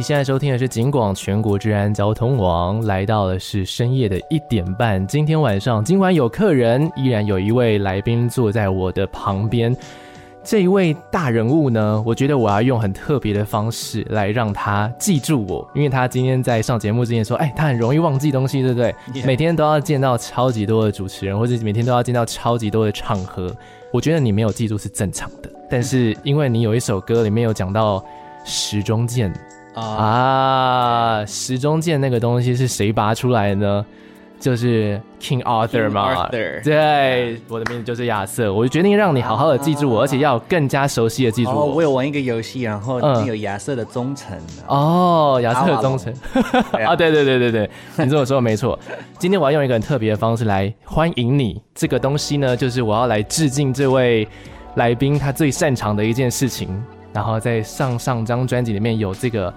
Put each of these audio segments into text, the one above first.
你现在收听的是警广全国治安交通网，来到的是深夜的一点半。今天晚上尽管有客人，依然有一位来宾坐在我的旁边。这一位大人物呢，我觉得我要用很特别的方式来让他记住我，因为他今天在上节目之前说，哎，他很容易忘记东西，对不对每天都要见到超级多的主持人，或者每天都要见到超级多的场合。我觉得你没有记住是正常的，但是因为你有一首歌里面有讲到时钟键。Uh, 啊，时钟剑那个东西是谁拔出来的呢？就是 King Arthur 嘛。King Arthur, 对，yeah. 我的名字就是亚瑟。我就决定让你好好的记住我，uh, 而且要更加熟悉的记住我。Oh, 我有玩一个游戏，然后有亚瑟的忠诚。哦，亚瑟的忠诚。啊，对对对对对，你这么说没错。今天我要用一个很特别的方式来欢迎你。这个东西呢，就是我要来致敬这位来宾他最擅长的一件事情。然后在上上张专辑里面有这个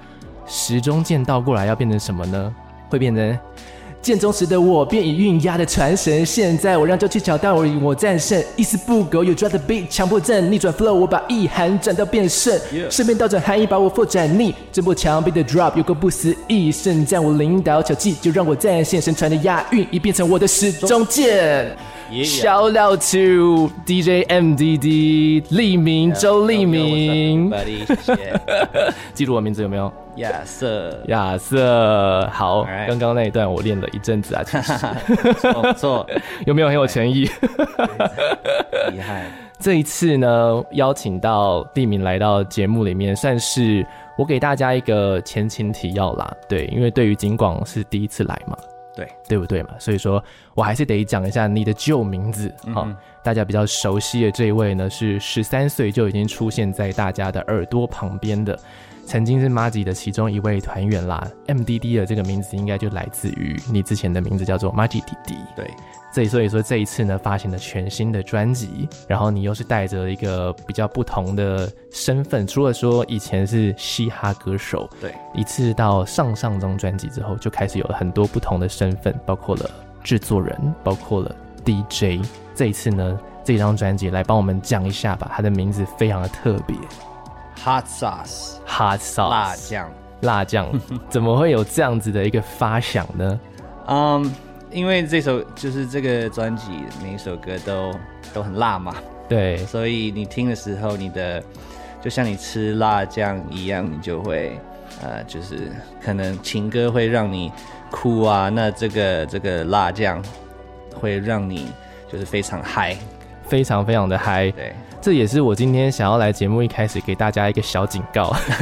时钟剑倒过来要变成什么呢？会变成剑中时的我便已运压的传神。现在我让旧气挑战我，我战胜一丝不苟。You drop the beat，强迫症逆转 flow，我把意涵转到变胜。顺便倒转含义，把我 flow 斩逆。这波墙壁的 drop 有个不思议，胜战我领导巧技，就让我战线神传的押韵，已变成我的时钟剑。Shout out to DJ MDD 立明，周立明。记住我名字有没有？亚瑟，亚瑟，好。刚刚.那一段我练了一阵子啊，其实不 错，有没有很有诚意？厉害。这一次呢，邀请到立明来到节目里面，算是我给大家一个前情提要啦。对，因为对于警广是第一次来嘛。对，对不对嘛？所以说我还是得讲一下你的旧名字哈。大家比较熟悉的这一位呢，是十三岁就已经出现在大家的耳朵旁边的，曾经是 m a g i 的其中一位团员啦。MDD 的这个名字应该就来自于你之前的名字叫做 m a g i 弟弟。对。所以，所以说这一次呢，发行了全新的专辑，然后你又是带着一个比较不同的身份，除了说以前是嘻哈歌手，对，一次到上上张专辑之后，就开始有了很多不同的身份，包括了制作人，包括了 DJ。这一次呢，这张专辑来帮我们讲一下吧，它的名字非常的特别，Hot Sauce，Hot Sauce，辣酱，辣酱，怎么会有这样子的一个发想呢？嗯。Um, 因为这首就是这个专辑每一首歌都都很辣嘛，对，所以你听的时候，你的就像你吃辣酱一样，你就会呃，就是可能情歌会让你哭啊，那这个这个辣酱会让你就是非常嗨，非常非常的嗨，对，这也是我今天想要来节目一开始给大家一个小警告，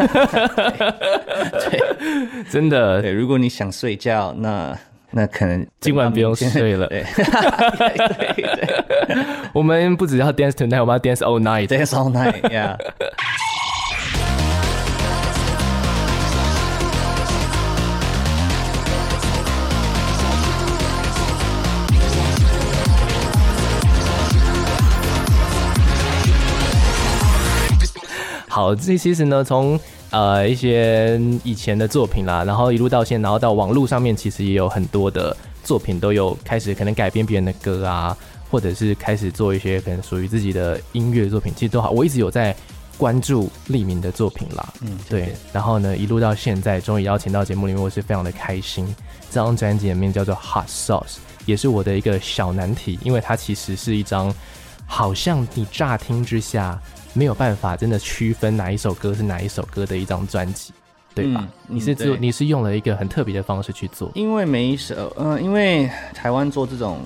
对，真的，对，如果你想睡觉，那。那可能今晚不用睡了。对，对对，我们不只要 dance tonight，我们要 dance all night，dance all night，yeah。好，这其实呢，从呃，一些以前的作品啦，然后一路到现在，然后到网络上面，其实也有很多的作品都有开始可能改编别人的歌啊，或者是开始做一些可能属于自己的音乐作品，其实都好。我一直有在关注立明的作品啦，嗯，对。然后呢，一路到现在，终于邀请到节目里面，我是非常的开心。这张专辑的名叫做《Hot Sauce》，也是我的一个小难题，因为它其实是一张好像你乍听之下。没有办法真的区分哪一首歌是哪一首歌的一张专辑，对吧？嗯、你是做你是用了一个很特别的方式去做，因为每一首，嗯、呃，因为台湾做这种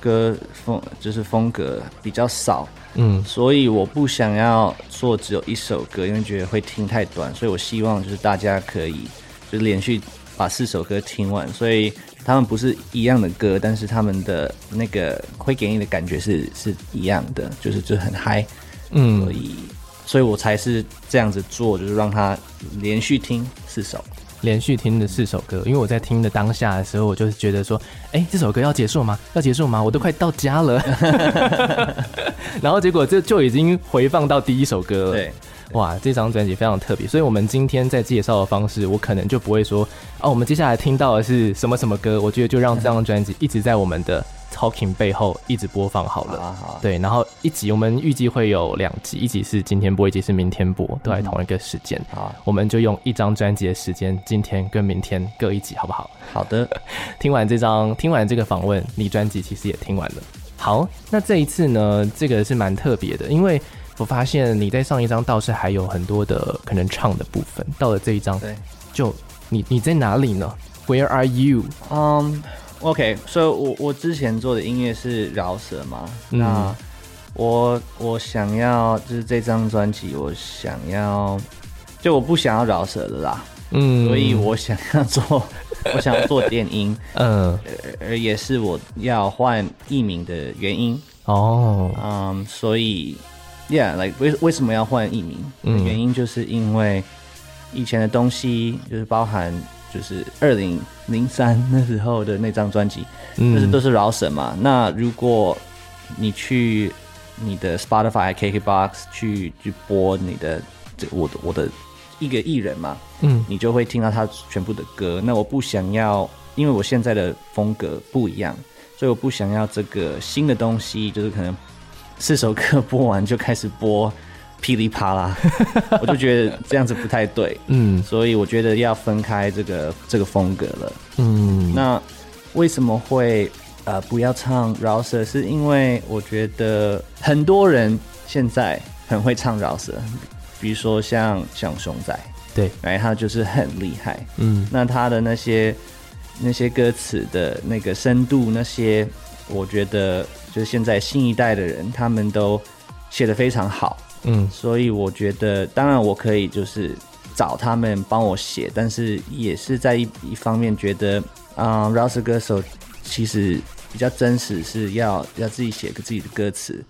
歌风就是风格比较少，嗯，所以我不想要做只有一首歌，因为觉得会听太短，所以我希望就是大家可以就是连续把四首歌听完，所以他们不是一样的歌，但是他们的那个会给你的感觉是是一样的，就是就很嗨。嗯，所以，所以我才是这样子做，就是让他连续听四首，连续听的四首歌。因为我在听的当下的时候，我就是觉得说，哎、欸，这首歌要结束吗？要结束吗？我都快到家了。然后结果这就已经回放到第一首歌了。对，哇，这张专辑非常特别。所以我们今天在介绍的方式，我可能就不会说，哦，我们接下来听到的是什么什么歌。我觉得就让这张专辑一直在我们的 talking 背后一直播放好了。好啊好啊对，然后一集我们预计会有两集，一集是今天播，一集是明天播，都在同一个时间。好啊，我们就用一张专辑的时间，今天跟明天各一集，好不好？好的。听完这张，听完这个访问，你专辑其实也听完了。好，那这一次呢，这个是蛮特别的，因为我发现你在上一张倒是还有很多的可能唱的部分，到了这一张，对，就你你在哪里呢？Where are you？嗯、um,，OK，所以我我之前做的音乐是饶舌嘛，嗯、那我我想要就是这张专辑，我想要就我不想要饶舌的啦，嗯，所以我想要做 我想要做电音，嗯，而也是我要换艺名的原因。哦，嗯、um,，所以。Yeah，like 为为什么要换艺名？嗯，原因就是因为以前的东西就是包含就是二零零三 那时候的那张专辑，嗯，就是都是饶舌嘛。那如果你去你的 Spotify、KKBox 去去播你的这我的我的一个艺人嘛，嗯，你就会听到他全部的歌。那我不想要，因为我现在的风格不一样，所以我不想要这个新的东西，就是可能。四首歌播完就开始播噼里啪啦，我就觉得这样子不太对，嗯，所以我觉得要分开这个这个风格了，嗯，那为什么会呃不要唱饶舌？是因为我觉得很多人现在很会唱饶舌，比如说像像熊仔，对，哎，他就是很厉害，嗯，那他的那些那些歌词的那个深度，那些我觉得。就是现在新一代的人，他们都写的非常好，嗯，所以我觉得，当然我可以就是找他们帮我写，但是也是在一一方面觉得，啊、呃，饶舌歌手其实比较真实，是要要自己写个自己的歌词。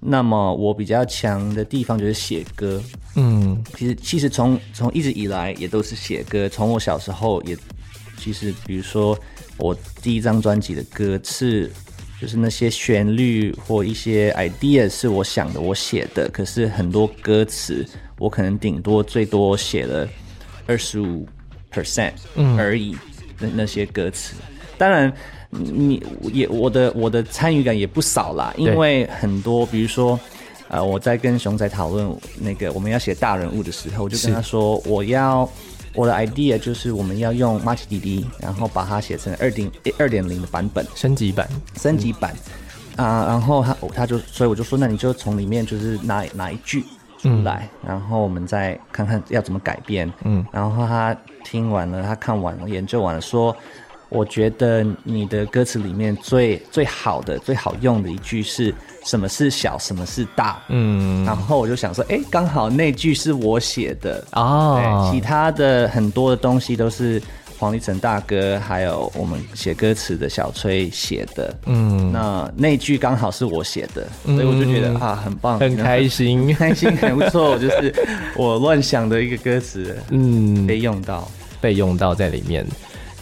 那么我比较强的地方就是写歌，嗯，其实其实从从一直以来也都是写歌，从我小时候也，其实比如说我第一张专辑的歌是。就是那些旋律或一些 idea 是我想的，我写的。可是很多歌词，我可能顶多最多写了二十五 percent 而已。那那些歌词，当然你也我的我的参与感也不少啦。因为很多，比如说，呃，我在跟熊仔讨论那个我们要写大人物的时候，我就跟他说我要。我的 idea 就是我们要用 Mach DD，然后把它写成二点二点零的版本，升级版，升级版啊。然后他他就，所以我就说，那你就从里面就是拿拿一句出来、嗯，然后我们再看看要怎么改变。嗯，然后他听完了，他看完了，研究完了，说。我觉得你的歌词里面最最好的、最好用的一句是什么是小，什么是大？嗯，然后我就想说，哎，刚好那句是我写的哦。其他的很多的东西都是黄立成大哥还有我们写歌词的小崔写的。嗯，那那句刚好是我写的，所以我就觉得、嗯、啊，很棒，很开心，开心很不错。就是我乱想的一个歌词，嗯，被用到，被用到在里面。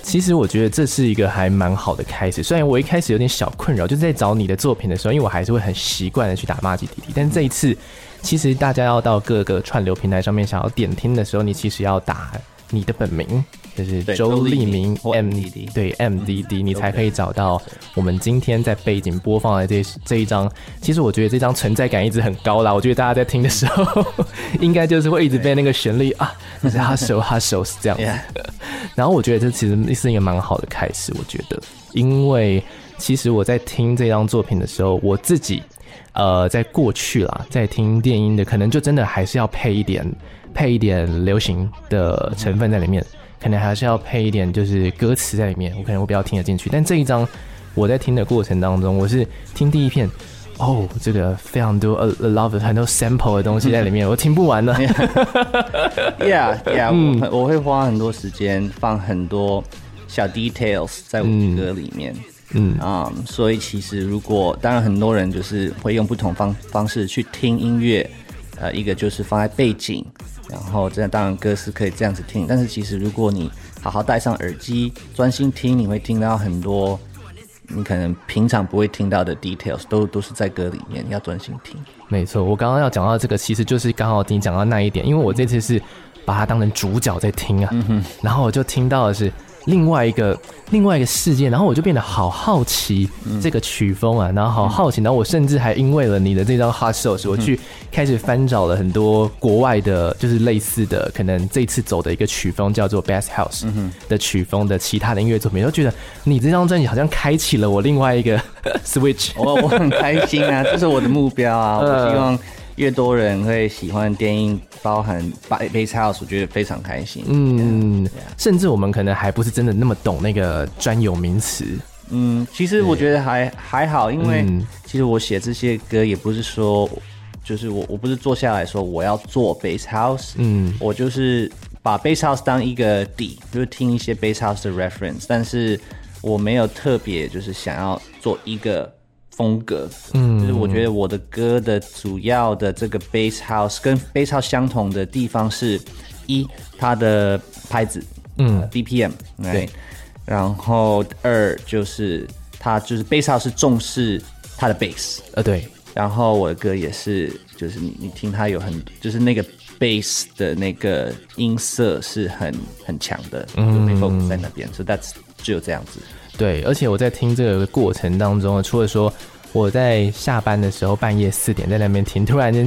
其实我觉得这是一个还蛮好的开始，虽然我一开始有点小困扰，就是在找你的作品的时候，因为我还是会很习惯的去打骂吉弟弟，但这一次，其实大家要到各个串流平台上面想要点听的时候，你其实要打你的本名。就是周立明 M D D 对 M D D，你才可以找到我们今天在背景播放的这这一张。其实我觉得这张存在感一直很高啦。我觉得大家在听的时候，应该就是会一直被那个旋律啊，就是 hustle hustle 是这样子。然后我觉得这其实是一个蛮好的开始。我觉得，因为其实我在听这张作品的时候，我自己呃，在过去啦，在听电音的，可能就真的还是要配一点配一点流行的成分在里面。可能还是要配一点，就是歌词在里面，我可能会比较听得进去。但这一张我在听的过程当中，我是听第一片，哦，这个非常多 a love 很多 sample 的东西在里面，我听不完了。Yeah, yeah，嗯，我我会花很多时间放很多小 details 在我的歌里面，嗯啊，um, 所以其实如果当然很多人就是会用不同方方式去听音乐，呃，一个就是放在背景。然后这样当然歌是可以这样子听，但是其实如果你好好戴上耳机专心听，你会听到很多你可能平常不会听到的 details，都都是在歌里面，你要专心听。没错，我刚刚要讲到这个，其实就是刚好听讲到那一点，因为我这次是把它当成主角在听啊，嗯哼，然后我就听到的是另外一个另外一个世界，然后我就变得好好奇这个曲风啊，然后好好奇，然后我甚至还因为了你的这张 Hot Shows，我去开始翻找了很多国外的，就是类似的，可能这次走的一个曲风叫做 Bass House 的曲风的其他的音乐作品，都觉得你这张专辑好像开启了我另外一个 Switch，我我很开心啊，这是我的目标啊，我希望。越多人会喜欢电音，包含 Bass House，我觉得非常开心。嗯，甚至我们可能还不是真的那么懂那个专有名词。嗯，其实我觉得还还好，因为其实我写这些歌也不是说，就是我我不是坐下来说我要做 Bass House，嗯，我就是把 Bass House 当一个底，就是听一些 Bass House 的 reference，但是我没有特别就是想要做一个。风格，嗯，就是我觉得我的歌的主要的这个 bass house 跟 bass house 相同的地方是，一它的拍子，嗯，BPM，对，然后二就是它就是 bass house 是重视它的 bass，呃，对，然后我的歌也是，就是你你听它有很就是那个 bass 的那个音色是很很强的，嗯，没 focus 在那边，所以 that's 只有这样子。对，而且我在听这个过程当中，除了说我在下班的时候半夜四点在那边听，突然间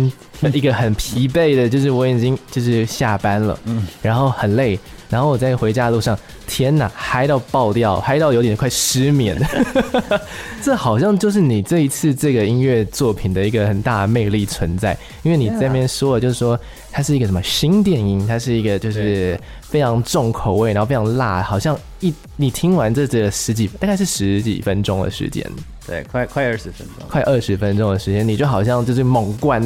一个很疲惫的，就是我已经就是下班了，嗯，然后很累，然后我在回家的路上，天哪，嗨到爆掉，嗨到有点快失眠。这好像就是你这一次这个音乐作品的一个很大的魅力存在，因为你在那边说的就是说它是一个什么新电音，它是一个就是。非常重口味，然后非常辣，好像一你听完这这十几，大概是十几分钟的时间，对，快快二十分钟，快二十分钟的时间，你就好像就是猛灌，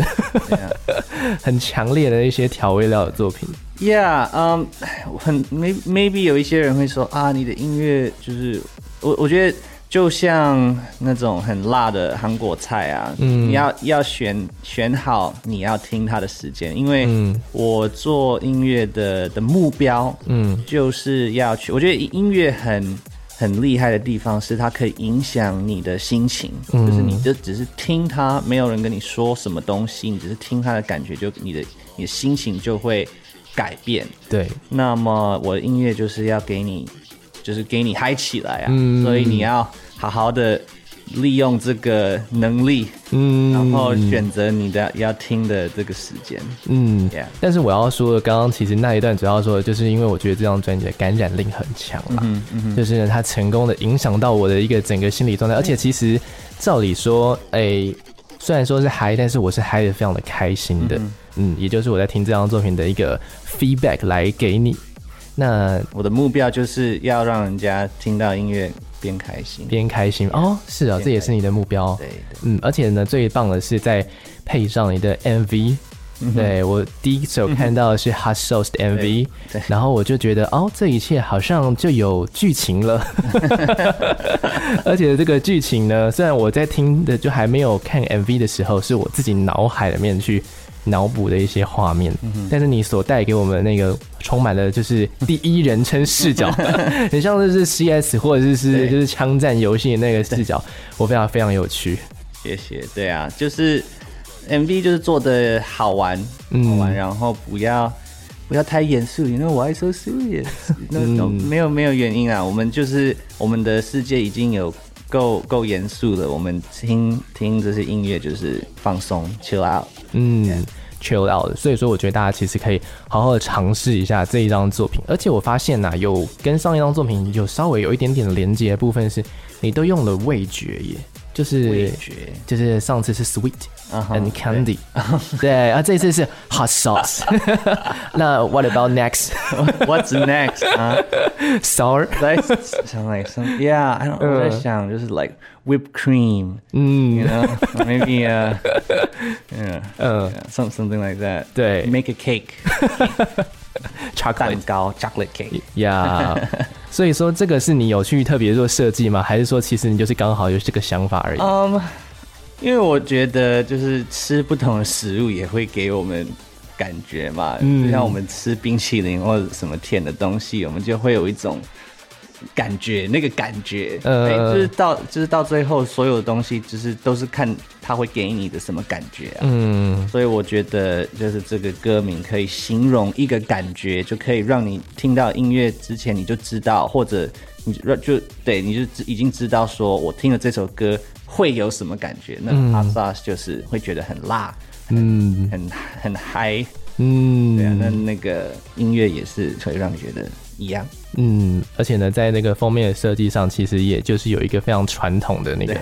很强烈的一些调味料的作品。Yeah，嗯、um，很 maybe maybe 有一些人会说啊，你的音乐就是我我觉得。就像那种很辣的韩国菜啊，嗯，你要要选选好你要听它的时间，因为我做音乐的的目标，嗯，就是要去。我觉得音乐很很厉害的地方是它可以影响你的心情，就是你就只是听它，没有人跟你说什么东西，你只是听它的感觉，就你的你的心情就会改变。对，那么我的音乐就是要给你。就是给你嗨起来啊，嗯，所以你要好好的利用这个能力，嗯，然后选择你的要听的这个时间，嗯.但是我要说的，刚刚其实那一段主要说的就是因为我觉得这张专辑的感染力很强嘛，嗯嗯，就是呢，它成功的影响到我的一个整个心理状态，而且其实照理说，哎、欸，虽然说是嗨，但是我是嗨的非常的开心的，嗯，嗯，也就是我在听这张作品的一个 feedback 来给你。那我的目标就是要让人家听到音乐边开心边开心哦，是啊，这也是你的目标。对，对，嗯，而且呢，最棒的是在配上你的 MV。嗯、对，我第一首看到的是 Hot Sauce 的 MV，然后我就觉得哦，这一切好像就有剧情了。而且这个剧情呢，虽然我在听的就还没有看 MV 的时候，是我自己脑海里面去。脑补的一些画面，但是你所带给我们那个充满了就是第一人称视角，很像就是 CS 或者是是就是枪战游戏的那个视角，我非常非常有趣。谢谢。对啊，就是 MV 就是做的好玩，好玩，然后不要不要太严肃，因为 why so serious？那 没有没有原因啊，我们就是我们的世界已经有够够严肃了，我们听听这些音乐就是放松，chill out，嗯。chill out 所以说我觉得大家其实可以好好的尝试一下这一张作品。而且我发现呐有跟上一张作品有稍微有一点点连接的部分是你都用了味觉耶就是味觉。就是上次是 sweet and candy 对啊这次是 hot sauce 那 what about next what's next 啊 sour 想来想 yeah i don't know 我在想就是 like whipped cream，嗯，you know，maybe uh。Yeah, 嗯，some something like that。对，make a cake，蛋糕，chocolate cake。呀、yeah，所以说这个是你有去特别做设计吗？还是说其实你就是刚好有这个想法而已？嗯、um,，因为我觉得就是吃不同的食物也会给我们感觉嘛，嗯，就像我们吃冰淇淋或者什么甜的东西，我们就会有一种感觉，那个感觉，呃，就是到就是到最后，所有的东西就是都是看他会给你的什么感觉啊。嗯，所以我觉得就是这个歌名可以形容一个感觉，就可以让你听到音乐之前你就知道，或者你就对，你就已经知道说我听了这首歌会有什么感觉。那 Hot Sauce 就是会觉得很辣，嗯，很很嗨，嗯，对啊，那那个音乐也是可以让你觉得。一样，嗯，而且呢，在那个封面的设计上，其实也就是有一个非常传统的那个，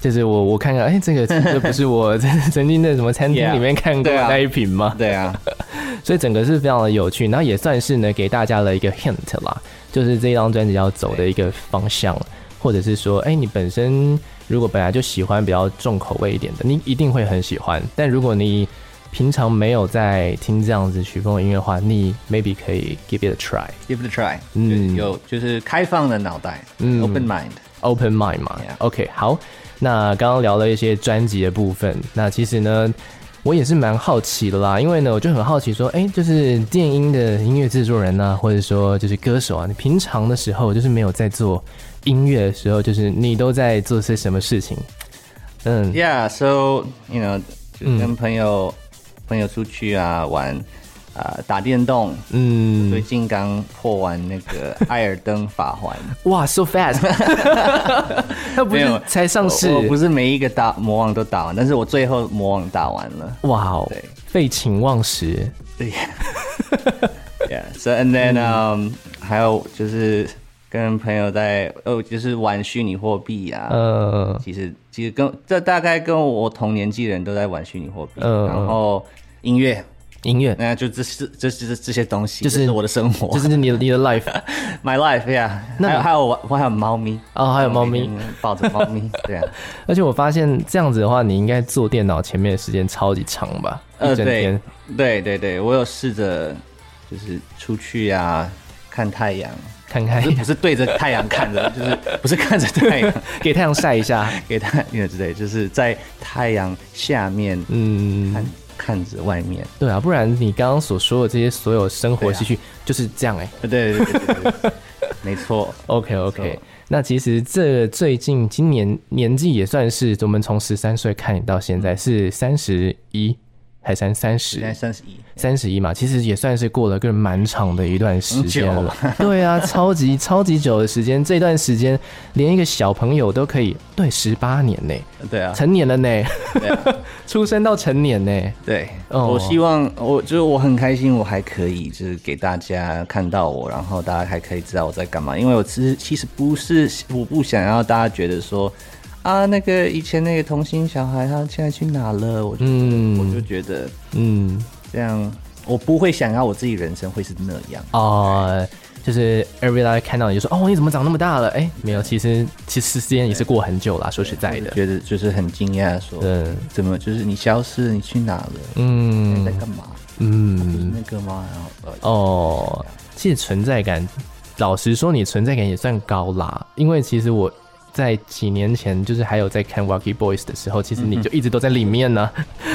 就是我我看看，哎、欸，这个这不是我曾经在什么餐厅里面看过的那一瓶吗？对啊，所以整个是非常的有趣，然后也算是呢给大家了一个 hint 啦，就是这张专辑要走的一个方向，或者是说，哎、欸，你本身如果本来就喜欢比较重口味一点的，你一定会很喜欢，但如果你平常没有在听这样子曲风的音乐的话，你 maybe 可以 give it a try，give it a try，嗯，有就是开放的脑袋，嗯，open mind，open mind 嘛，yeah.，OK，好，那刚刚聊了一些专辑的部分，那其实呢，我也是蛮好奇的啦，因为呢，我就很好奇说，哎、欸，就是电音的音乐制作人呢、啊，或者说就是歌手啊，你平常的时候就是没有在做音乐的时候，就是你都在做些什么事情？嗯，Yeah，so you know，跟朋友。朋友出去啊玩，啊、呃、打电动，嗯，最近刚破完那个 艾尔登法环，哇，so fast，他不是才上市，我不是每一个打魔王都打完，但是我最后魔王打完了，哇哦，对，废寝忘食，对，yeah，so and then um，、嗯、还有就是。跟朋友在哦，就是玩虚拟货币啊。嗯，其实其实跟这大概跟我同年纪的人都在玩虚拟货币。嗯，然后音乐，音乐，那就这是这是这些东西，就是我的生活，就是你的你的 life，my life，yeah。那还有还有我我还有猫咪哦，还有猫咪，抱着猫咪，对啊。而且我发现这样子的话，你应该坐电脑前面的时间超级长吧？一整天。对对对，我有试着就是出去啊，看太阳。看看，不是对着太阳看着，就是不是看着太阳，给太阳晒一下，给太阳之类，就是在太阳下面，嗯，看看着外面。对啊，不然你刚刚所说的这些所有生活戏剧就是这样哎、欸。对对对对对，没错。OK OK，那其实这最近今年年纪也算是，我们从十三岁看你到现在是三十一。还三三十，三十一，三十一嘛，其实也算是过了个蛮长的一段时间了。对啊，超级超级久的时间，这段时间连一个小朋友都可以，对，十八年呢。对啊，成年了呢。对啊，出生到成年呢。对，我希望我就是我很开心，我还可以就是给大家看到我，然后大家还可以知道我在干嘛。因为我其实其实不是，我不想要大家觉得说。啊，那个以前那个童星小孩，他现在去哪了？我就、嗯、我就觉得，嗯，这样我不会想要我自己人生会是那样哦、呃。就是 everybody 看到你就说，哦，你怎么长那么大了？哎、欸，没有，其实其实时间也是过很久了。说实在的，觉得就是很惊讶，说，嗯，怎么就是你消失了，你去哪了？嗯，你在干嘛？嗯，不是那个吗？然后哦，其实存在感，老实说，你存在感也算高啦，因为其实我。在几年前，就是还有在看 Wacky Boys 的时候，其实你就一直都在里面呢、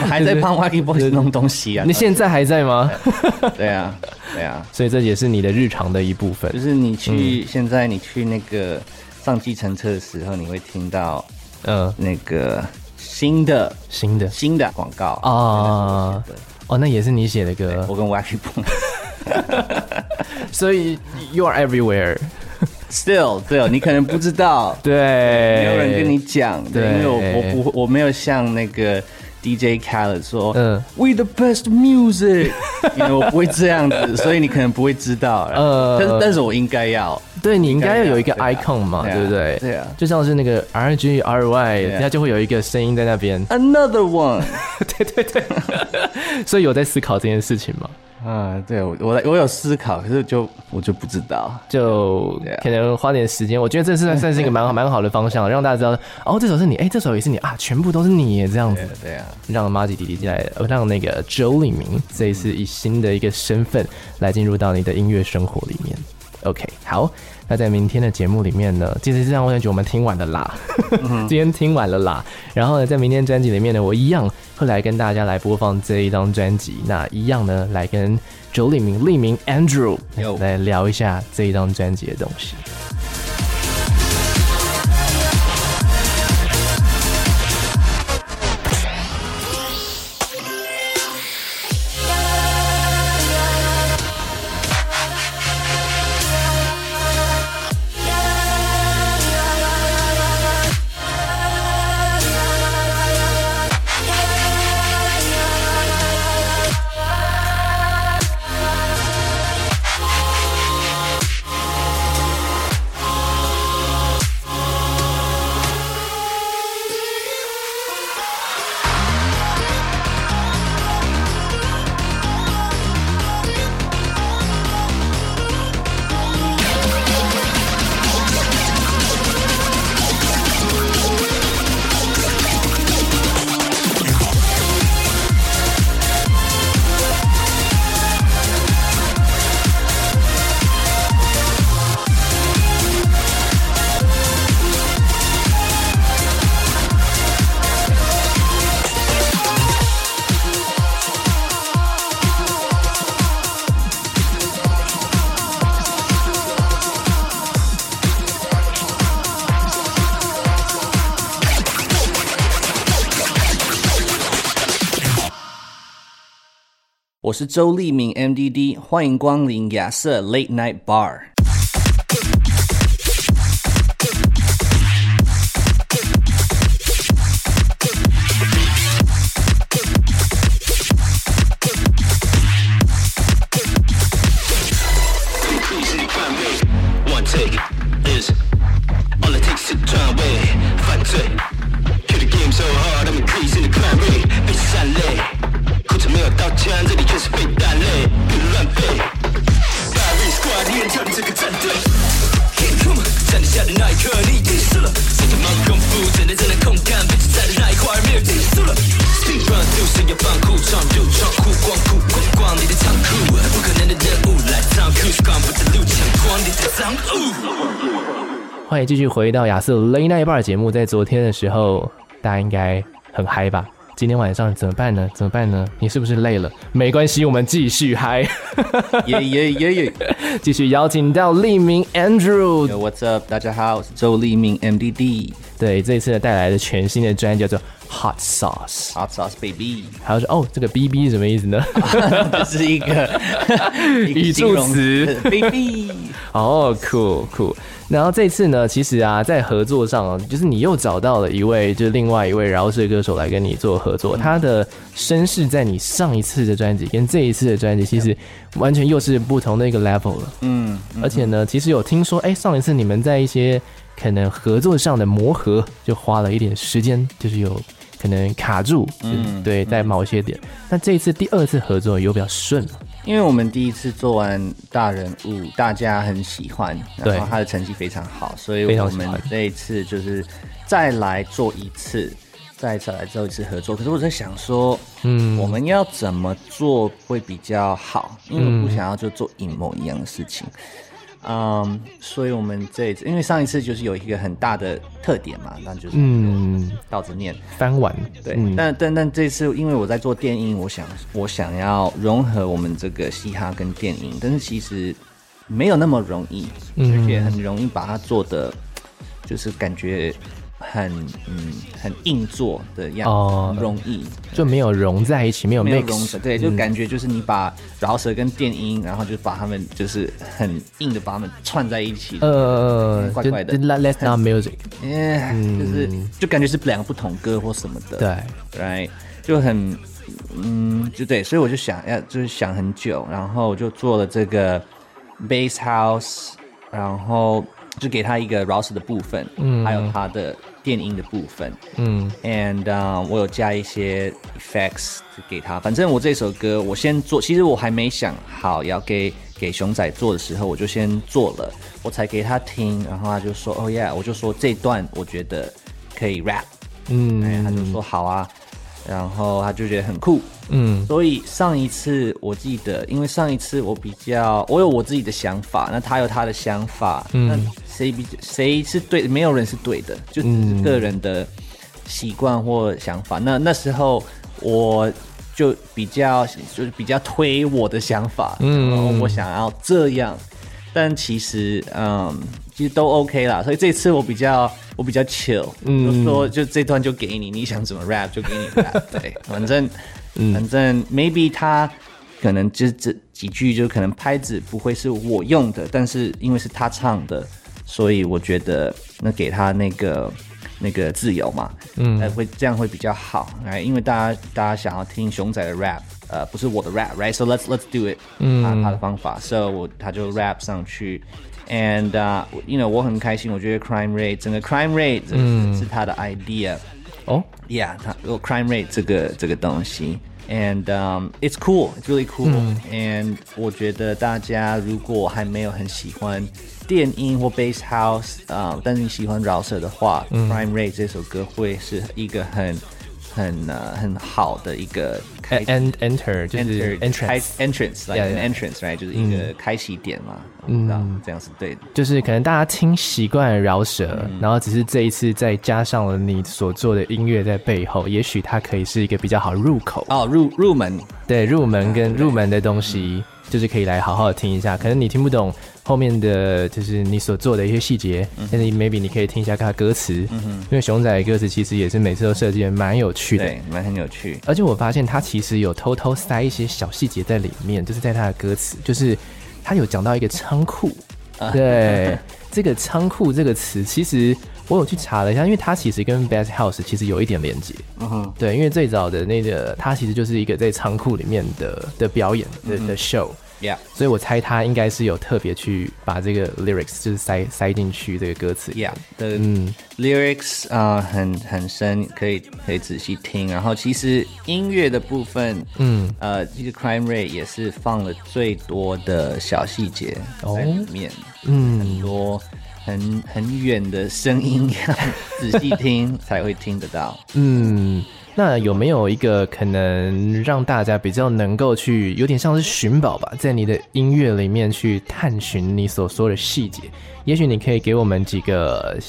还在帮 Wacky Boys 弄东西啊。你现在还在吗？对啊，对啊，所以这也是你的日常的一部分。就是你去、嗯、现在你去那个上计程车的时候，你会听到呃那个新的新的新的广告啊哦，那也是你写的歌。我跟 Wacky Boys，所以 You are everywhere。Still, still，你可能不知道，对，没有人跟你讲，对，因为我我不我没有像那个 DJ Khaled 说，嗯，We the best music，因为我不会这样子，所以你可能不会知道，呃，但是但是我应该要，对你应该要有一个 icon 嘛，对不对？对啊，就像是那个 R G R Y，人家就会有一个声音在那边，Another one，对对对，所以有在思考这件事情吗？啊，对我我我有思考，可是就我就不知道，就可能花点时间。我觉得这是算是一个蛮好蛮好的方向，让大家知道哦，这首是你，哎，这首也是你啊，全部都是你这样子。对啊，让马吉弟弟进来，让那个周立明这一次以新的一个身份来进入到你的音乐生活里面。OK，好。那在明天的节目里面呢，其实是这张，我感觉我们听完了啦，今天听完了啦。然后呢，在明天专辑里面呢，我一样会来跟大家来播放这一张专辑。那一样呢，来跟九里明、立明 Andrew 来聊一下这一张专辑的东西。我是周立明 MDD，欢迎光临亚瑟 Late Night Bar。继续回到亚瑟 Late Night Bar 节目。在昨天的时候，大家应该很嗨吧？今天晚上怎么办呢？怎么办呢？你是不是累了？没关系，我们继续嗨。耶耶耶耶！继续邀请到立明 Andrew。What's up？大家好，我是周立明 MDD。对，这一次带来的全新的专辑叫做 Hot Sauce。Hot Sauce Baby。还有说哦，这个 BB 是什么意思呢？这是 一个语助词，Baby。哦，cool cool。然后这次呢，其实啊，在合作上，就是你又找到了一位，就是另外一位饶舌歌手来跟你做合作。他的身世在你上一次的专辑跟这一次的专辑，其实完全又是不同的一个 level 了。嗯，而且呢，其实有听说，哎，上一次你们在一些可能合作上的磨合，就花了一点时间，就是有。可能卡住，嗯，对，在某些点。那、嗯、这一次第二次合作有比较顺，因为我们第一次做完大人物，大家很喜欢，然后他的成绩非常好，所以我们这一次就是再来做一次，再再来做一次合作。可是我在想说，嗯，我们要怎么做会比较好？因为我不想要就做一模一样的事情。嗯，um, 所以我们这一次，因为上一次就是有一个很大的特点嘛，那就是嗯，倒着念。翻完，对，嗯、但但但这次因为我在做电音，我想我想要融合我们这个嘻哈跟电音，但是其实没有那么容易，嗯、而且很容易把它做的，就是感觉。很嗯，很硬做的样子，哦、容易。就没有融在一起，没有 mix，没有融合，对，就感觉就是你把饶舌跟电音，然后就把它们就是很硬的把它们串在一起，呃，怪怪的，Let's not music，嗯，就是就感觉是两个不同歌或什么的，对，right，就很嗯，就对，所以我就想要就是想很久，然后就做了这个 bass house，然后。就给他一个饶舌的部分，嗯，还有他的电音的部分，嗯，and、uh, 我有加一些 effects 给他。反正我这首歌我先做，其实我还没想好要给给熊仔做的时候，我就先做了，我才给他听，然后他就说，哦、oh、yeah，我就说这段我觉得可以 rap，嗯，哎他就说好啊。然后他就觉得很酷，嗯，所以上一次我记得，因为上一次我比较，我有我自己的想法，那他有他的想法，嗯，那谁比谁是对，没有人是对的，就只是个人的习惯或想法。嗯、那那时候我就比较就是比较推我的想法，嗯，然后我想要这样，但其实嗯。其实都 OK 啦，所以这次我比较我比较 chill，嗯，就说就这段就给你，你想怎么 rap 就给你 rap，对，反正，嗯、反正 maybe 他可能就这几句就可能拍子不会是我用的，但是因为是他唱的，所以我觉得那给他那个那个自由嘛，嗯，会这样会比较好，哎，因为大家大家想要听熊仔的 rap，呃，不是我的 rap，right？So let's let's do it，嗯，他他的方法，so 我他就 rap 上去。And uh, you know，我很开心。我觉得 crime rate 整个 crime rate 这是是他的 idea。哦，Yeah，他有 crime rate 这个这个东西。And um, it's cool, it's really cool。And 我觉得大家如果还没有很喜欢电音或 bass house 啊，但是你喜欢饶舌的话，crime rate 这首歌会是一个很。很呃很好的一个开 and enter 就是 entrance entrance like an entrance right 就是一个开启点嘛，嗯，这样是对。的。就是可能大家听习惯饶舌，然后只是这一次再加上了你所做的音乐在背后，也许它可以是一个比较好入口。哦，入入门，对，入门跟入门的东西，就是可以来好好的听一下。可能你听不懂后面的就是你所做的一些细节，但是 maybe 你可以听一下他歌词，嗯哼，因为熊仔的歌词其实也是每次都设计的蛮有趣的，对，蛮很有趣。而且我发现他其实有偷偷塞一些小细节在里面，就是在他的歌词，就是他有讲到一个仓库，对，这个仓库这个词，其实我有去查了一下，因为它其实跟 Best House 其实有一点连接，嗯哼，对，因为最早的那个它其实就是一个在仓库里面的的表演的的 show。Yeah，所以我猜他应该是有特别去把这个 lyrics 就是塞塞进去这个歌词。Yeah，的嗯 lyrics 啊、呃、很很深，可以可以仔细听。然后其实音乐的部分，嗯呃，这个 Crime Rate 也是放了最多的小细节在里面，哦、嗯，很多很很远的声音要仔细听才会听得到。嗯。那有没有一个可能让大家比较能够去，有点像是寻宝吧，在你的音乐里面去探寻你所说的细节？也许你可以给我们几个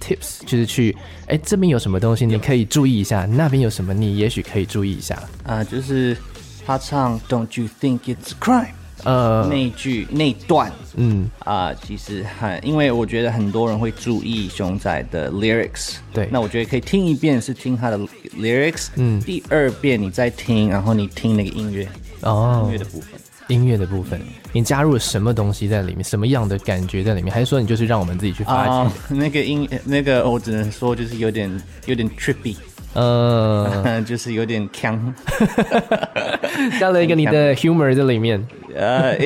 tips，就是去，哎，这边有什么东西你可以注意一下，那边有什么你也许可以注意一下。啊，就是他唱 Don't you think it's crime？呃，那句那段，嗯。啊、呃，其实很，因为我觉得很多人会注意熊仔的 lyrics，对，那我觉得可以听一遍是听他的 lyrics，嗯，第二遍你再听，然后你听那个音乐，哦，音乐的部分，音乐的部分，你加入了什么东西在里面？什么样的感觉在里面？还是说你就是让我们自己去发掘？呃、那个音，那个我只能说就是有点有点 trippy。呃，就是有点锵，加了一个你的 humor 在里面。呃，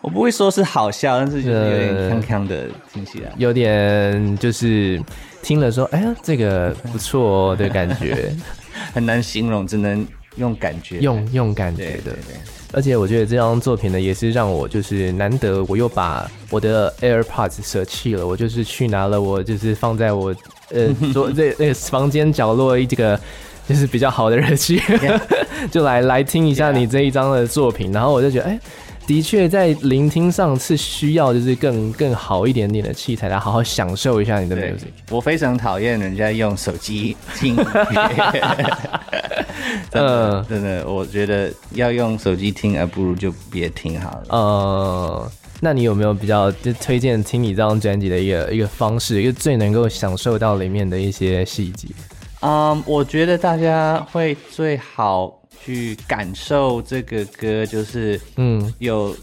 我不会说是好笑，但是就是有点锵锵的听起来，有点就是听了说，哎呀，这个不错的感觉，很难形容，只能用感觉，用用感觉的。而且我觉得这张作品呢，也是让我就是难得，我又把我的 AirPods 舍弃了，我就是去拿了我就是放在我。呃，桌这那个房间角落一这个就是比较好的耳机，Yeah. 就来来听一下你这一张的作品.然后我就觉得，哎，的确在聆听上是需要就是更更好一点点的器材来好好享受一下你的 music。我非常讨厌人家用手机听，嗯，真的，我觉得要用手机听，还不如就别听好了。呃。那你有没有比较就推荐听你这张专辑的一个一个方式，一个最能够享受到里面的一些细节？嗯，我觉得大家会最好去感受这个歌，就是嗯有。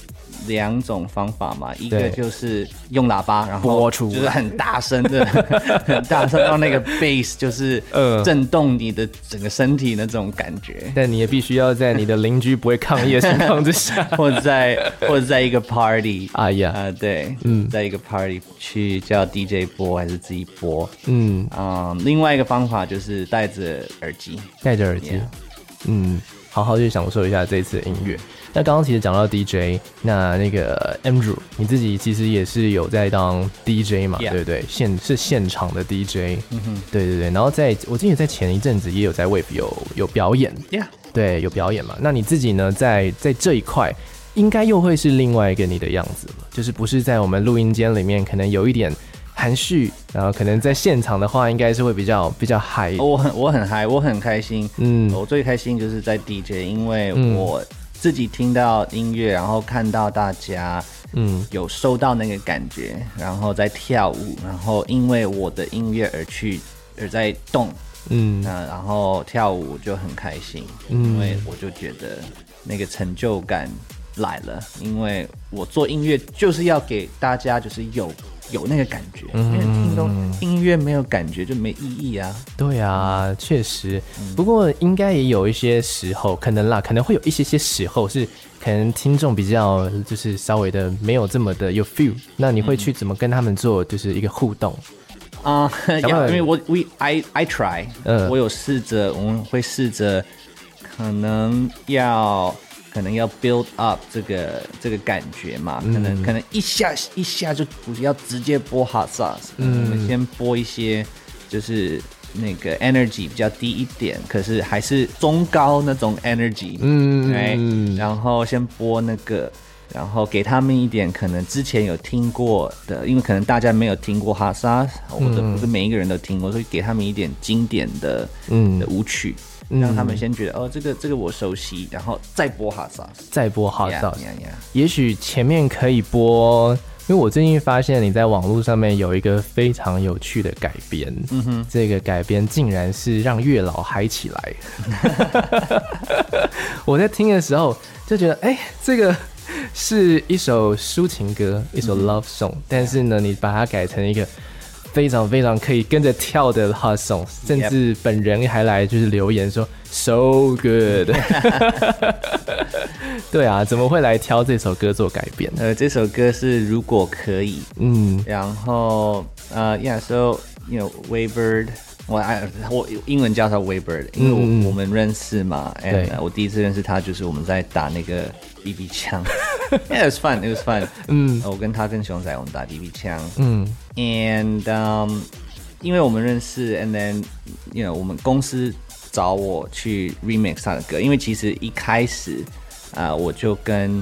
两种方法嘛，一个就是用喇叭，然后播出，就是很大声的，很大声让那个 bass 就是呃震动你的整个身体那种感觉。但你也必须要在你的邻居不会抗议的情况之下，或者在或者在一个 party，哎呀，啊对，嗯，在一个 party 去叫 DJ 播还是自己播？嗯。啊，另外一个方法就是戴着耳机，戴着耳机，yeah. 嗯，好好去享受一下这次的音乐。那刚刚其实讲到 DJ，那那个 Andrew，你自己其实也是有在当 DJ 嘛，yeah. 对不对？现是现场的 DJ，嗯哼，对对对。然后在我记得在前一阵子也有在 Wave 有有表演，Yeah，对，有表演嘛。那你自己呢，在在这一块，应该又会是另外一个你的样子了，就是不是在我们录音间里面，可能有一点含蓄，然后可能在现场的话，应该是会比较比较嗨。我很我很嗨，我很开心。嗯，我最开心就是在 DJ，因为我。嗯自己听到音乐，然后看到大家，嗯，有收到那个感觉，嗯，然后在跳舞，然后因为我的音乐而去而在动，嗯，那然后跳舞就很开心，嗯，因为我就觉得那个成就感来了，因为我做音乐就是要给大家就是有。有那个感觉，因为听懂音乐没有感觉就没意义啊。对啊，确实。不过应该也有一些时候，可能啦，可能会有一些些时候是可能听众比较就是稍微的没有这么的有 feel。那你会去怎么跟他们做就是一个互动啊？因为我 we I I try，嗯，我有试着，我们会试着可能要。可能要 build up 这个这个感觉嘛，可能、嗯、可能一下一下就不要直接播 hot sauce，嗯，我们先播一些就是那个 energy 比较低一点，可是还是中高那种 energy，嗯，对，然后先播那个然后给他们一点可能之前有听过的，因为可能大家没有听过哈萨，或者不是每一个人都听过，所以给他们一点经典的嗯。的舞曲，让他们先觉得哦，这个这个我熟悉，然后再播哈萨，再播哈萨，也许前面可以播。因为我最近发现你在网络上面有一个非常有趣的改编，嗯哼，这个改编竟然是让月老嗨起来。我在听的时候就觉得，哎、欸，这个是一首抒情歌，一首 love song，嗯，但是呢，你把它改成一个。非常非常可以跟着跳的 hot song，甚至本人还来就是留言说 so good。对啊，怎么会来挑这首歌做改编？呃，这首歌是如果可以，嗯，然后呃，yeah，so you know Waybird，我爱我英文叫他 Waybird，因为我、嗯、我们认识嘛，对 uh, 我第一次认识他就是我们在打那个 BB 枪。Yeah, it was fun. It was fun. 嗯，我跟他跟熊仔我们打 BB 枪。嗯，and um，因为我们认识，and then you know 我们公司找我去 remix 他的歌，因为其实一开始啊、呃，我就跟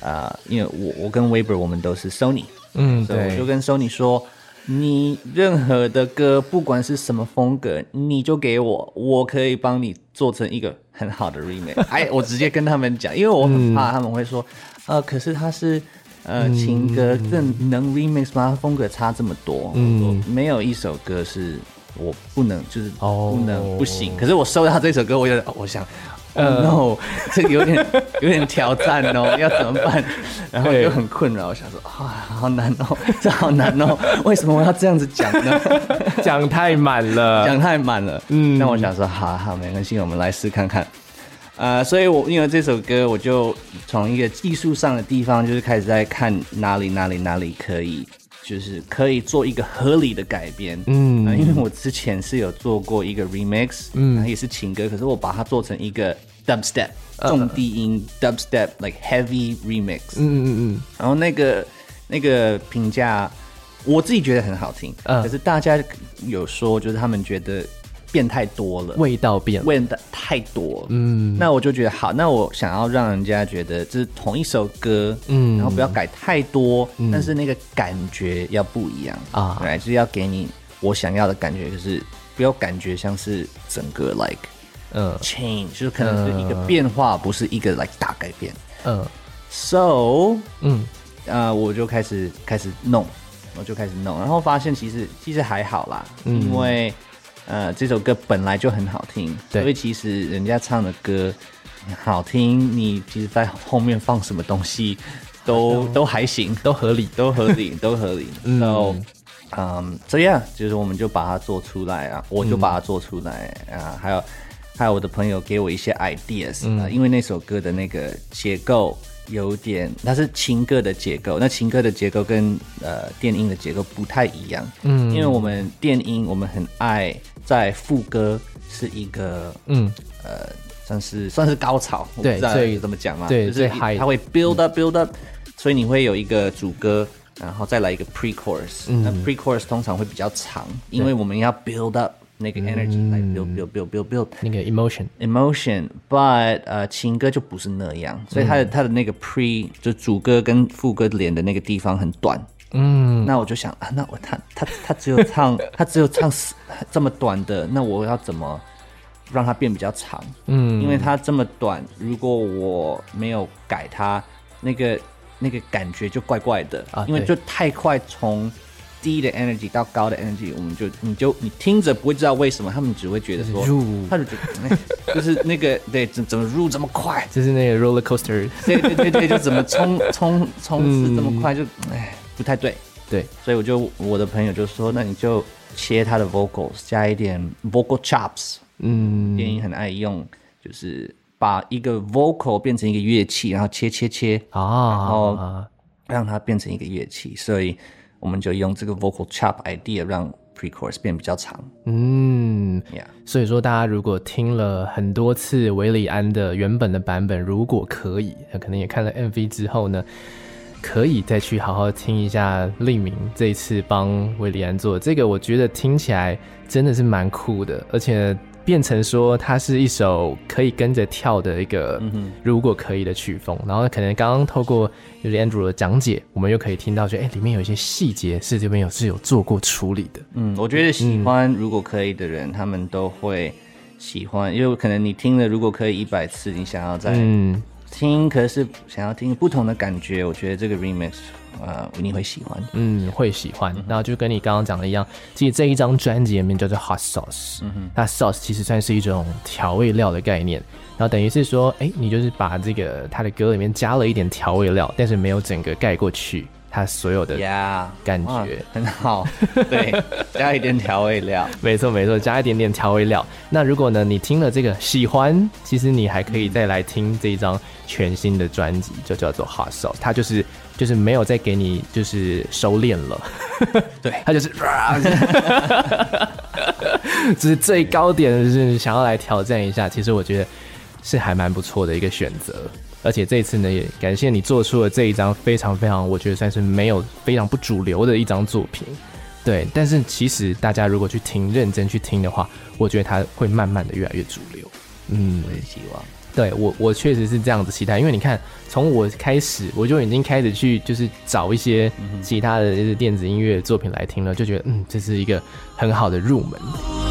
啊、呃，因为我我跟 Weber 我们都是 Sony，嗯，所以我就跟 Sony 说，你任何的歌不管是什么风格，你就给我，我可以帮你做成一个很好的 remix。哎，我直接跟他们讲，因为我很怕他们会说。呃，可是他是呃情歌，这能 remix 吗？风格差这么多，嗯，没有一首歌是我不能，就是不能、哦、不行。可是我收到这首歌，我有点，我想，呃、oh、，no，这个有点 有点挑战哦，要怎么办？然后就很困扰，我想说啊，好难哦，这好难哦，为什么我要这样子讲呢？讲太满了，讲太满了。嗯，那我想说，好好，没关系，我们来试看看。呃，所以我因为这首歌，我就从一个技术上的地方，就是开始在看哪里哪里哪里可以，就是可以做一个合理的改编。嗯、呃，因为我之前是有做过一个 remix，嗯，也是情歌，可是我把它做成一个 dubstep 重低音 dubstep like heavy remix。嗯嗯嗯嗯。然后那个那个评价，我自己觉得很好听，呃、可是大家有说，就是他们觉得。变太多了，味道变了，味道太多。嗯，那我就觉得好，那我想要让人家觉得这是同一首歌，嗯，然后不要改太多，嗯，但是那个感觉要不一样啊，来，就是要给你我想要的感觉，就是不要感觉像是整个 like，嗯，change，就是可能是一个变化，不是一个 like 大改变。嗯，so，嗯，啊，我就开始开始弄，我就开始弄，然后发现其实其实还好啦，嗯。因为。呃，这首歌本来就很好听，所以其实人家唱的歌好听，你其实在后面放什么东西都、嗯、都还行，都合理，都合理，都合理。然 后，嗯，这样就是我们就把它做出来啊，我就把它做出来、嗯、啊，还有还有我的朋友给我一些 ideas，、嗯啊、因为那首歌的那个结构。有点，它是情歌的结构。那情歌的结构跟呃电音的结构不太一样。嗯，因为我们电音，我们很爱在副歌是一个嗯。呃算是算是高潮，对，我不知道所以怎么讲嘛？对，就是它会 build up build up，、嗯、所以你会有一个主歌，然后再来一个 pre chorus。嗯，那 pre chorus 通常会比较长，因为我们要 build up。那个 energy 来 build build build build build 那个 emotion emotion，but 呃情歌就不是那样，所以它的它的那个 pre 就主歌跟副歌连的那个地方很短，嗯，那我就想啊，那我他他他只有唱他只有唱这么短的，那我要怎么让它变比较长？嗯，因为它这么短，如果我没有改它，那个那个感觉就怪怪的啊，因为就太快从。低的 energy 到高的 energy，我们就你就你听着不会知道为什么，他们只会觉得说，他就觉得就是那个对怎怎么入这么快，就是那个 roller coaster，对对对对，就怎么冲冲冲刺这么快，就哎不太对，对，所以我就我的朋友就说，那你就切他的 vocals，加一点 vocal chops，嗯，电影很爱用，就是把一个 vocal 变成一个乐器，然后切切切啊，然后让它变成一个乐器，所以。我们就用这个 vocal chop idea 让 pre-chorus 变比较长。嗯，Yeah. 所以说大家如果听了很多次韦礼安的原本的版本，如果可以，那可能也看了 MV 之后呢，可以再去好好听一下利明这一次帮维里安做这个，我觉得听起来真的是蛮酷的，而且变成说它是一首可以跟着跳的一个，如果可以的曲风。然后可能刚刚透过就是 Andrew 的讲解，我们又可以听到说，哎，里面有一些细节是这边有是有做过处理的。嗯，我觉得喜欢如果可以的人，他们都会喜欢，因为可能你听了如果可以一百次，你想要再听，可是想要听不同的感觉，我觉得这个 remix。呃，你会喜欢，嗯，会喜欢。然后就跟你刚刚讲的一样，其实这一张专辑里面叫做 Hot Sauce，嗯哼，那 Sauce 其实算是一种调味料的概念。然后等于是说，哎，你就是把这个他的歌里面加了一点调味料，但是没有整个盖过去，他所有的感觉、很好。对，加一点调味料，没错没错，加一点点调味料。那如果呢，你听了这个喜欢，其实你还可以再来听这一张全新的专辑，就叫做 Hot Sauce，它就是。就是没有再给你就是收敛了，对，它就是，只是最高点就是想要来挑战一下，其实我觉得是还蛮不错的一个选择，而且这次呢也感谢你做出了这一张非常非常，我觉得算是没有非常不主流的一张作品，对，但是其实大家如果去听认真去听的话，我觉得它会慢慢的越来越主流，嗯，我也希望。对我，我确实是这样子期待，因为你看，从我开始我就已经开始去就是找一些其他的就是电子音乐作品来听了，就觉得嗯，这是一个很好的入门。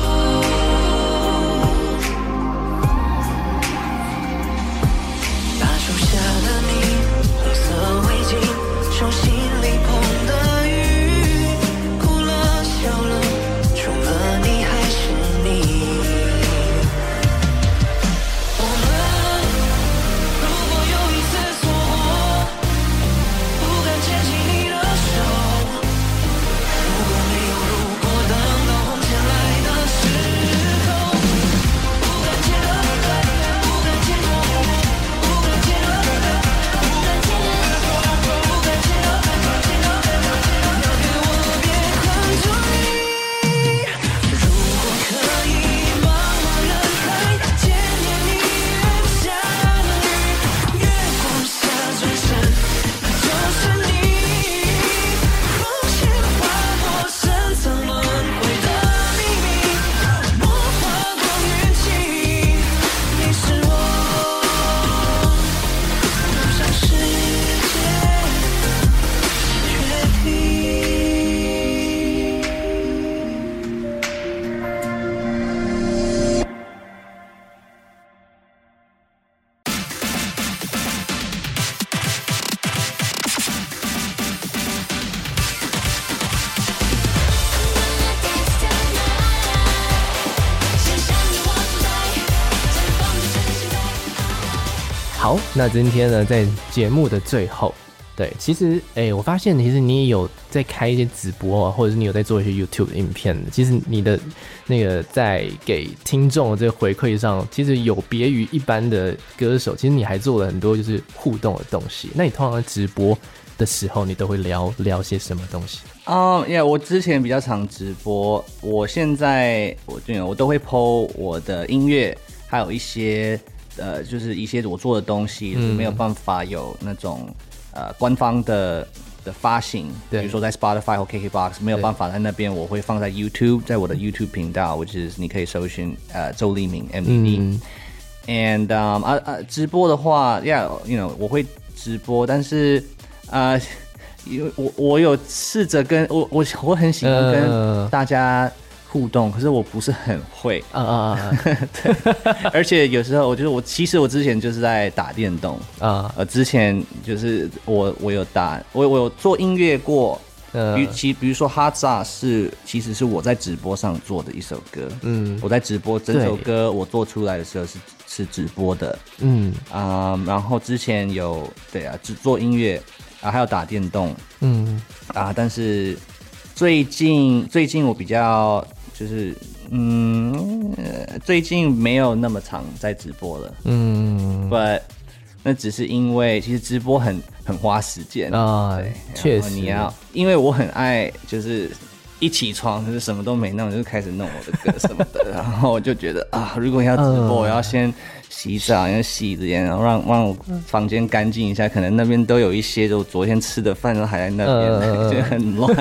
那今天呢，在节目的最后，对，其实，哎、我发现其实你也有在开一些直播啊，或者是你有在做一些 YouTube 的影片。其实你的那个在给听众的这个回馈上，其实有别于一般的歌手。其实你还做了很多就是互动的东西。那你通常直播的时候，你都会聊聊些什么东西？哦、um, yeah, 我之前比较常直播，我现在我对，我都会 po 我的音乐，还有一些。呃，就是一些我做的东西是没有办法有那种呃官方的的发行，比如说在 Spotify 或 KKBox 没有办法在那边，我会放在 YouTube，在我的 YouTube 频道，which is 你可以搜寻呃周立明 mvd and 啊啊直播的话，Yeah，you know 我会直播，但是啊，因为我我有试着跟我我我很喜欢跟大家。互动，可是我不是很会。啊啊啊！对，而且有时候我觉得我其实我之前就是在打电动。啊，呃，之前就是我我有打我我有做音乐过，呃，比其比如说哈扎是其实是我在直播上做的一首歌，嗯，我在直播整首歌我做出来的时候是是直播的，嗯。啊，然后之前有对啊，只做音乐啊，还有打电动，嗯。啊，但是最近最近我比较。就是嗯，最近没有那么常在直播了，嗯，but 那只是因为其实直播很很花时间啊，对，确实。你要，因为我很爱，就是一起床就是什么都没弄，就开始弄我的歌什么的，然后我就觉得啊，如果要直播，我要先洗澡，要洗脸，然后让让我房间干净一下，可能那边都有一些就昨天吃的饭都还在那边，就很乱。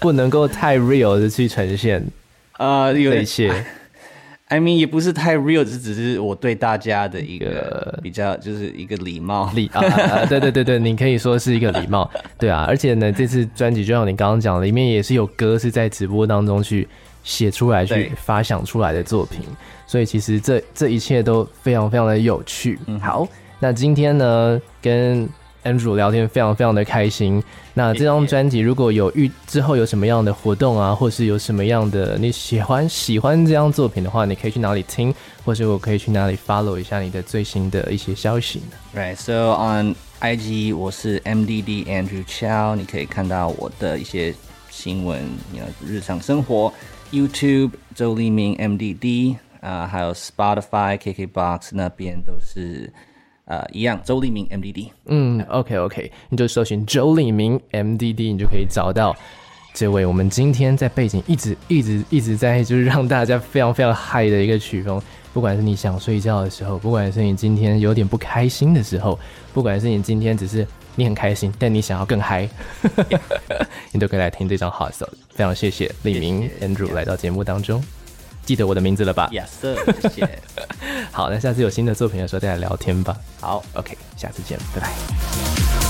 不能够太 real 的去呈现，呃，有一些，I mean 也不是太 real，只只是我对大家的一个比较，就是一个礼貌。礼啊，啊，对对对对，你可以说是一个礼貌，对啊，而且呢，这次专辑就像你刚刚讲的，里面也是有歌是在直播当中去写出来、去发想出来的作品，所以其实这这一切都非常非常的有趣。嗯，好，那今天呢，跟 Andrew 聊天非常非常的开心。那这张专辑如果有遇之后有什么样的活动啊，或是有什么样的你喜欢喜欢这张作品的话，你可以去哪里听，或是我可以去哪里 follow 一下你的最新的一些消息呢？Right, so on IG 我是 MDD Andrew Chow，你可以看到我的一些新闻，你日常生活。YouTube 周立明 MDD 啊，还有 Spotify、KKBox 那边都是。呃，一样，周立明 MDD。嗯，OK OK，你就搜寻周立明 MDD，你就可以找到这位我们今天在背景一直一直一直在就是让大家非常非常嗨的一个曲风。不管是你想睡觉的时候，不管是你今天有点不开心的时候，不管是你今天只是你很开心，但你想要更嗨，你都可以来听这张 Hot Sauce。非常谢谢立明 Andrew 来到节目当中。记得我的名字了吧？Yes 谢谢。好，那下次有新的作品的时候再来聊天吧。好，OK，下次见，拜拜。